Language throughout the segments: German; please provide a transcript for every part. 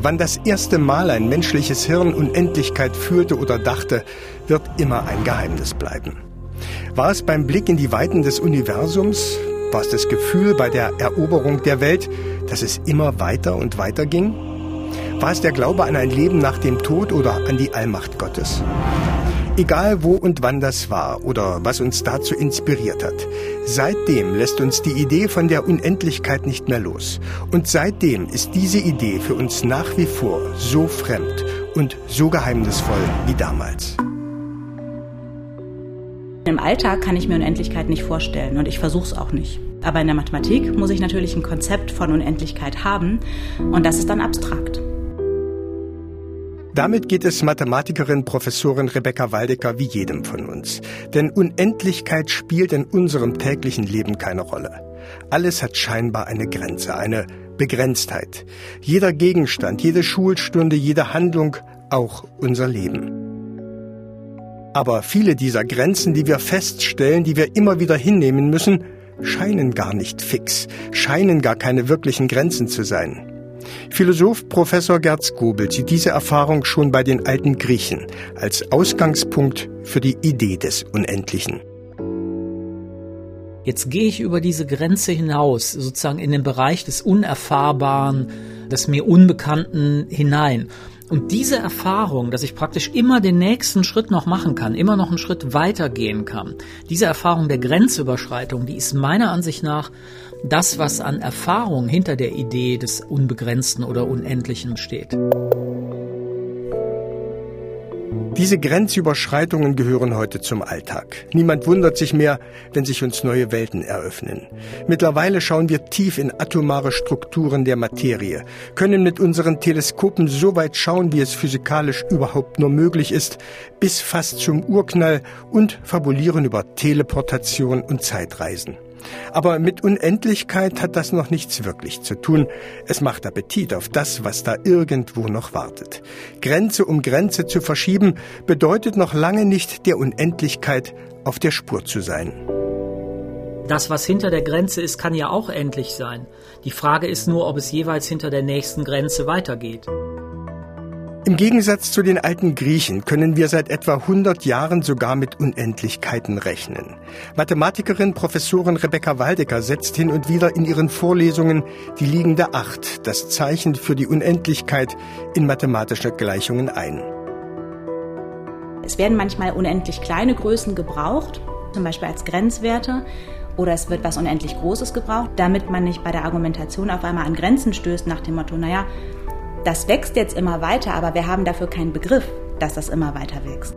Wann das erste Mal ein menschliches Hirn Unendlichkeit fühlte oder dachte, wird immer ein Geheimnis bleiben. War es beim Blick in die Weiten des Universums? War es das Gefühl bei der Eroberung der Welt, dass es immer weiter und weiter ging? War es der Glaube an ein Leben nach dem Tod oder an die Allmacht Gottes? Egal wo und wann das war oder was uns dazu inspiriert hat, seitdem lässt uns die Idee von der Unendlichkeit nicht mehr los. Und seitdem ist diese Idee für uns nach wie vor so fremd und so geheimnisvoll wie damals. Im Alltag kann ich mir Unendlichkeit nicht vorstellen und ich versuche es auch nicht. Aber in der Mathematik muss ich natürlich ein Konzept von Unendlichkeit haben und das ist dann abstrakt. Damit geht es Mathematikerin Professorin Rebecca Waldecker wie jedem von uns. Denn Unendlichkeit spielt in unserem täglichen Leben keine Rolle. Alles hat scheinbar eine Grenze, eine Begrenztheit. Jeder Gegenstand, jede Schulstunde, jede Handlung, auch unser Leben. Aber viele dieser Grenzen, die wir feststellen, die wir immer wieder hinnehmen müssen, scheinen gar nicht fix, scheinen gar keine wirklichen Grenzen zu sein. Philosoph Professor Gerd Skobel sieht diese Erfahrung schon bei den alten Griechen als Ausgangspunkt für die Idee des Unendlichen. Jetzt gehe ich über diese Grenze hinaus, sozusagen in den Bereich des Unerfahrbaren, des mir Unbekannten hinein. Und diese Erfahrung, dass ich praktisch immer den nächsten Schritt noch machen kann, immer noch einen Schritt weitergehen kann, diese Erfahrung der Grenzüberschreitung, die ist meiner Ansicht nach das, was an Erfahrung hinter der Idee des Unbegrenzten oder Unendlichen steht. Diese Grenzüberschreitungen gehören heute zum Alltag. Niemand wundert sich mehr, wenn sich uns neue Welten eröffnen. Mittlerweile schauen wir tief in atomare Strukturen der Materie, können mit unseren Teleskopen so weit schauen, wie es physikalisch überhaupt nur möglich ist, bis fast zum Urknall und fabulieren über Teleportation und Zeitreisen. Aber mit Unendlichkeit hat das noch nichts wirklich zu tun. Es macht Appetit auf das, was da irgendwo noch wartet. Grenze um Grenze zu verschieben, bedeutet noch lange nicht der Unendlichkeit auf der Spur zu sein. Das, was hinter der Grenze ist, kann ja auch endlich sein. Die Frage ist nur, ob es jeweils hinter der nächsten Grenze weitergeht. Im Gegensatz zu den alten Griechen können wir seit etwa 100 Jahren sogar mit Unendlichkeiten rechnen. Mathematikerin Professorin Rebecca Waldecker setzt hin und wieder in ihren Vorlesungen die liegende Acht, das Zeichen für die Unendlichkeit, in mathematische Gleichungen ein. Es werden manchmal unendlich kleine Größen gebraucht, zum Beispiel als Grenzwerte oder es wird was unendlich Großes gebraucht, damit man nicht bei der Argumentation auf einmal an Grenzen stößt nach dem Motto, naja, das wächst jetzt immer weiter, aber wir haben dafür keinen Begriff, dass das immer weiter wächst.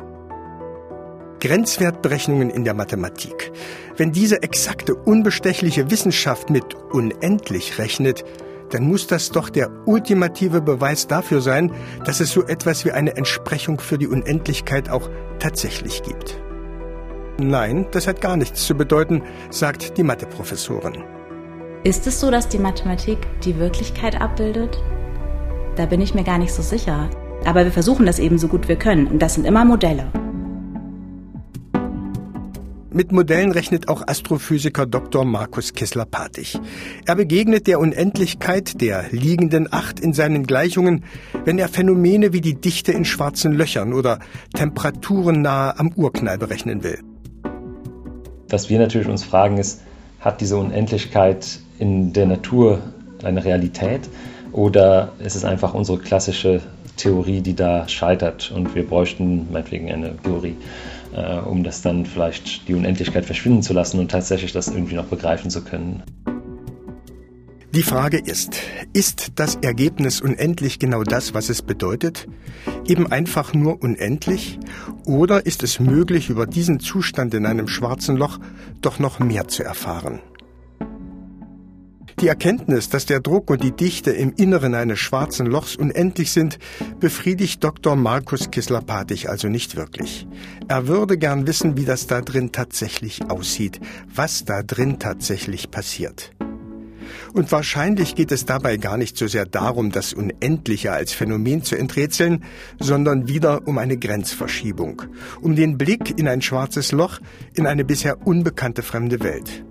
Grenzwertberechnungen in der Mathematik. Wenn diese exakte, unbestechliche Wissenschaft mit unendlich rechnet, dann muss das doch der ultimative Beweis dafür sein, dass es so etwas wie eine Entsprechung für die Unendlichkeit auch tatsächlich gibt. Nein, das hat gar nichts zu bedeuten, sagt die Matheprofessorin. Ist es so, dass die Mathematik die Wirklichkeit abbildet? Da bin ich mir gar nicht so sicher. Aber wir versuchen das eben so gut wir können. Und das sind immer Modelle. Mit Modellen rechnet auch Astrophysiker Dr. Markus Kessler-Patig. Er begegnet der Unendlichkeit der liegenden Acht in seinen Gleichungen, wenn er Phänomene wie die Dichte in schwarzen Löchern oder Temperaturen nahe am Urknall berechnen will. Was wir natürlich uns fragen ist, hat diese Unendlichkeit in der Natur eine Realität? Oder ist es einfach unsere klassische Theorie, die da scheitert und wir bräuchten meinetwegen eine Theorie, äh, um das dann vielleicht die Unendlichkeit verschwinden zu lassen und tatsächlich das irgendwie noch begreifen zu können. Die Frage ist, ist das Ergebnis unendlich genau das, was es bedeutet? Eben einfach nur unendlich? Oder ist es möglich, über diesen Zustand in einem schwarzen Loch doch noch mehr zu erfahren? Die Erkenntnis, dass der Druck und die Dichte im Inneren eines schwarzen Lochs unendlich sind, befriedigt Dr. Markus Kissler-Patich also nicht wirklich. Er würde gern wissen, wie das da drin tatsächlich aussieht, was da drin tatsächlich passiert. Und wahrscheinlich geht es dabei gar nicht so sehr darum, das Unendliche als Phänomen zu enträtseln, sondern wieder um eine Grenzverschiebung, um den Blick in ein schwarzes Loch, in eine bisher unbekannte fremde Welt.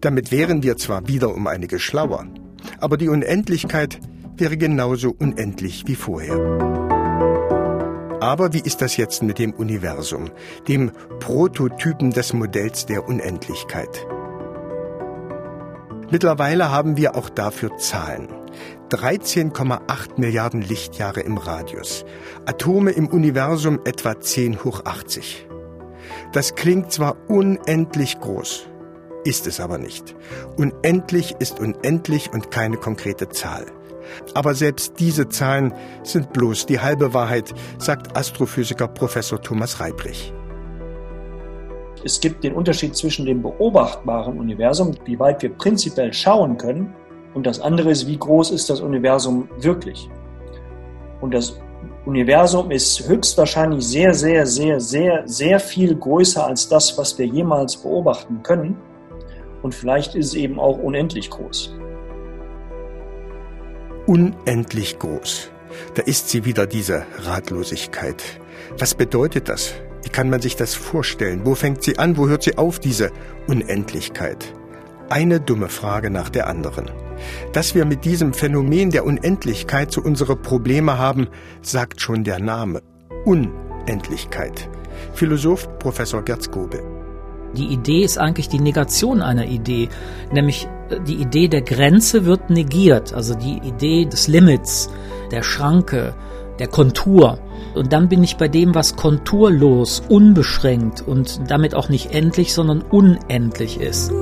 Damit wären wir zwar wieder um einige schlauer, aber die Unendlichkeit wäre genauso unendlich wie vorher. Aber wie ist das jetzt mit dem Universum, dem Prototypen des Modells der Unendlichkeit? Mittlerweile haben wir auch dafür Zahlen. 13,8 Milliarden Lichtjahre im Radius. Atome im Universum etwa 10 hoch 80. Das klingt zwar unendlich groß, ist es aber nicht. Unendlich ist unendlich und keine konkrete Zahl. Aber selbst diese Zahlen sind bloß die halbe Wahrheit, sagt Astrophysiker Professor Thomas Reibrich. Es gibt den Unterschied zwischen dem beobachtbaren Universum, wie weit wir prinzipiell schauen können, und das andere ist, wie groß ist das Universum wirklich. Und das Universum ist höchstwahrscheinlich sehr, sehr, sehr, sehr, sehr viel größer als das, was wir jemals beobachten können. Und vielleicht ist es eben auch unendlich groß. Unendlich groß. Da ist sie wieder, diese Ratlosigkeit. Was bedeutet das? Wie kann man sich das vorstellen? Wo fängt sie an? Wo hört sie auf, diese Unendlichkeit? Eine dumme Frage nach der anderen. Dass wir mit diesem Phänomen der Unendlichkeit so unsere Probleme haben, sagt schon der Name. Unendlichkeit. Philosoph Professor Gerz Gobel. Die Idee ist eigentlich die Negation einer Idee, nämlich äh, die Idee der Grenze wird negiert, also die Idee des Limits, der Schranke, der Kontur. Und dann bin ich bei dem, was konturlos, unbeschränkt und damit auch nicht endlich, sondern unendlich ist.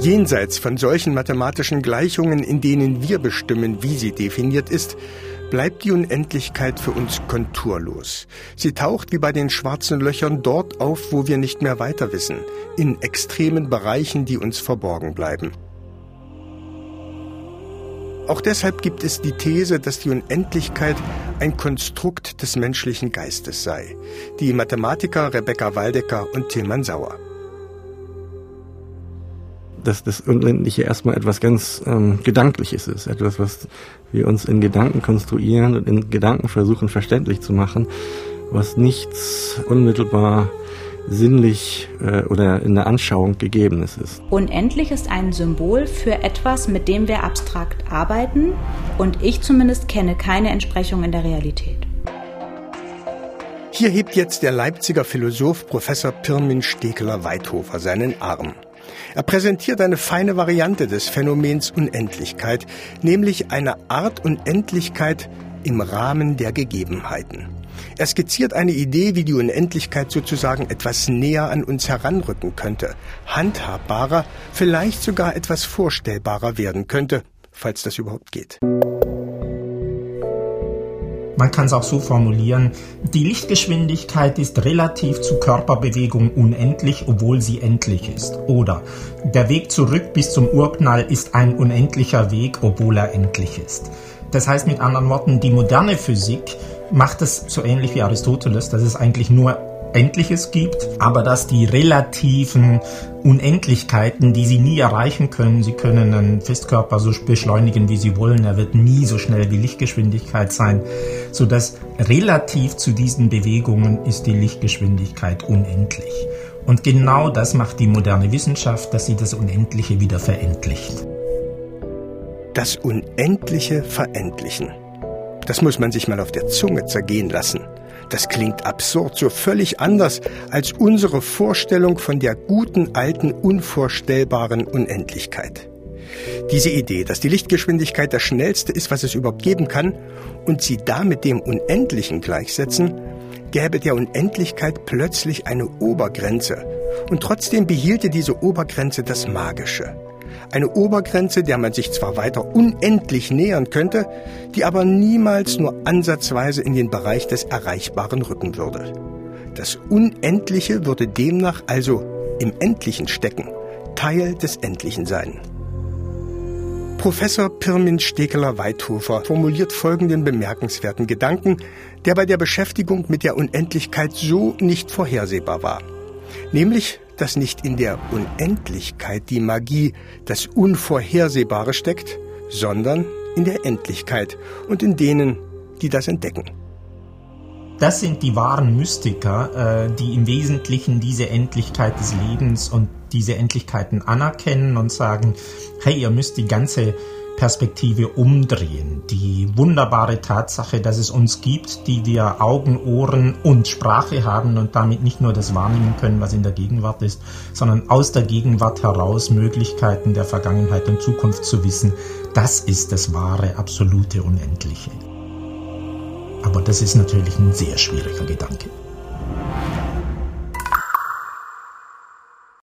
Jenseits von solchen mathematischen Gleichungen, in denen wir bestimmen, wie sie definiert ist, bleibt die Unendlichkeit für uns konturlos. Sie taucht wie bei den schwarzen Löchern dort auf, wo wir nicht mehr weiter wissen, in extremen Bereichen, die uns verborgen bleiben. Auch deshalb gibt es die These, dass die Unendlichkeit ein Konstrukt des menschlichen Geistes sei. Die Mathematiker Rebecca Waldecker und Tilman Sauer dass das Unendliche erstmal etwas ganz ähm, Gedankliches ist, etwas, was wir uns in Gedanken konstruieren und in Gedanken versuchen verständlich zu machen, was nichts unmittelbar sinnlich äh, oder in der Anschauung gegebenes ist. Unendlich ist ein Symbol für etwas, mit dem wir abstrakt arbeiten und ich zumindest kenne keine Entsprechung in der Realität. Hier hebt jetzt der Leipziger Philosoph Professor Pirmin Stekeler-Weithofer seinen Arm. Er präsentiert eine feine Variante des Phänomens Unendlichkeit, nämlich eine Art Unendlichkeit im Rahmen der Gegebenheiten. Er skizziert eine Idee, wie die Unendlichkeit sozusagen etwas näher an uns heranrücken könnte, handhabbarer, vielleicht sogar etwas vorstellbarer werden könnte, falls das überhaupt geht. Man kann es auch so formulieren, die Lichtgeschwindigkeit ist relativ zu Körperbewegung unendlich, obwohl sie endlich ist. Oder der Weg zurück bis zum Urknall ist ein unendlicher Weg, obwohl er endlich ist. Das heißt mit anderen Worten, die moderne Physik macht es so ähnlich wie Aristoteles, dass es eigentlich nur Endliches gibt, aber dass die relativen Unendlichkeiten, die sie nie erreichen können, sie können einen Festkörper so beschleunigen, wie sie wollen, er wird nie so schnell wie Lichtgeschwindigkeit sein, so dass relativ zu diesen Bewegungen ist die Lichtgeschwindigkeit unendlich. Und genau das macht die moderne Wissenschaft, dass sie das Unendliche wieder verendlicht. Das Unendliche verendlichen. Das muss man sich mal auf der Zunge zergehen lassen. Das klingt absurd, so völlig anders als unsere Vorstellung von der guten, alten, unvorstellbaren Unendlichkeit. Diese Idee, dass die Lichtgeschwindigkeit das schnellste ist, was es überhaupt geben kann, und sie damit dem Unendlichen gleichsetzen, gäbe der Unendlichkeit plötzlich eine Obergrenze, und trotzdem behielte diese Obergrenze das Magische. Eine Obergrenze, der man sich zwar weiter unendlich nähern könnte, die aber niemals nur ansatzweise in den Bereich des Erreichbaren rücken würde. Das Unendliche würde demnach also im Endlichen stecken, Teil des Endlichen sein. Professor Pirmin Stekeler-Weithofer formuliert folgenden bemerkenswerten Gedanken, der bei der Beschäftigung mit der Unendlichkeit so nicht vorhersehbar war. Nämlich, dass nicht in der Unendlichkeit die Magie, das Unvorhersehbare steckt, sondern in der Endlichkeit und in denen, die das entdecken. das sind die wahren Mystiker, äh, die im Wesentlichen diese Endlichkeit des Lebens und diese Endlichkeiten anerkennen und sagen, hey, ihr müsst die ganze Perspektive umdrehen. Die wunderbare Tatsache, dass es uns gibt, die wir Augen, Ohren und Sprache haben und damit nicht nur das wahrnehmen können, was in der Gegenwart ist, sondern aus der Gegenwart heraus Möglichkeiten der Vergangenheit und Zukunft zu wissen, das ist das wahre, absolute, unendliche. Aber das ist natürlich ein sehr schwieriger Gedanke.